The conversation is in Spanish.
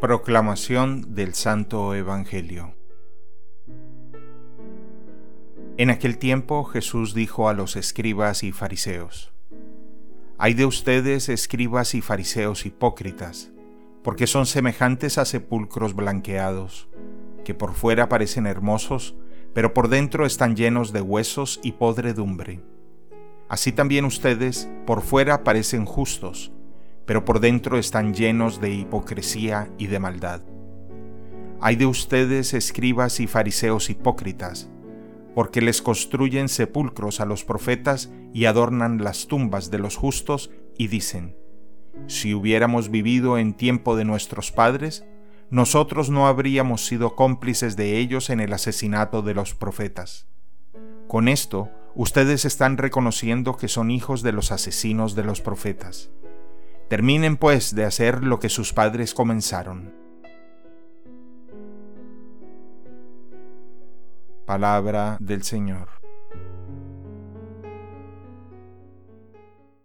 Proclamación del Santo Evangelio En aquel tiempo Jesús dijo a los escribas y fariseos, Hay de ustedes, escribas y fariseos hipócritas, porque son semejantes a sepulcros blanqueados, que por fuera parecen hermosos, pero por dentro están llenos de huesos y podredumbre. Así también ustedes por fuera parecen justos, pero por dentro están llenos de hipocresía y de maldad. Hay de ustedes, escribas y fariseos hipócritas, porque les construyen sepulcros a los profetas y adornan las tumbas de los justos y dicen, si hubiéramos vivido en tiempo de nuestros padres, nosotros no habríamos sido cómplices de ellos en el asesinato de los profetas. Con esto, ustedes están reconociendo que son hijos de los asesinos de los profetas. Terminen pues de hacer lo que sus padres comenzaron. Palabra del Señor.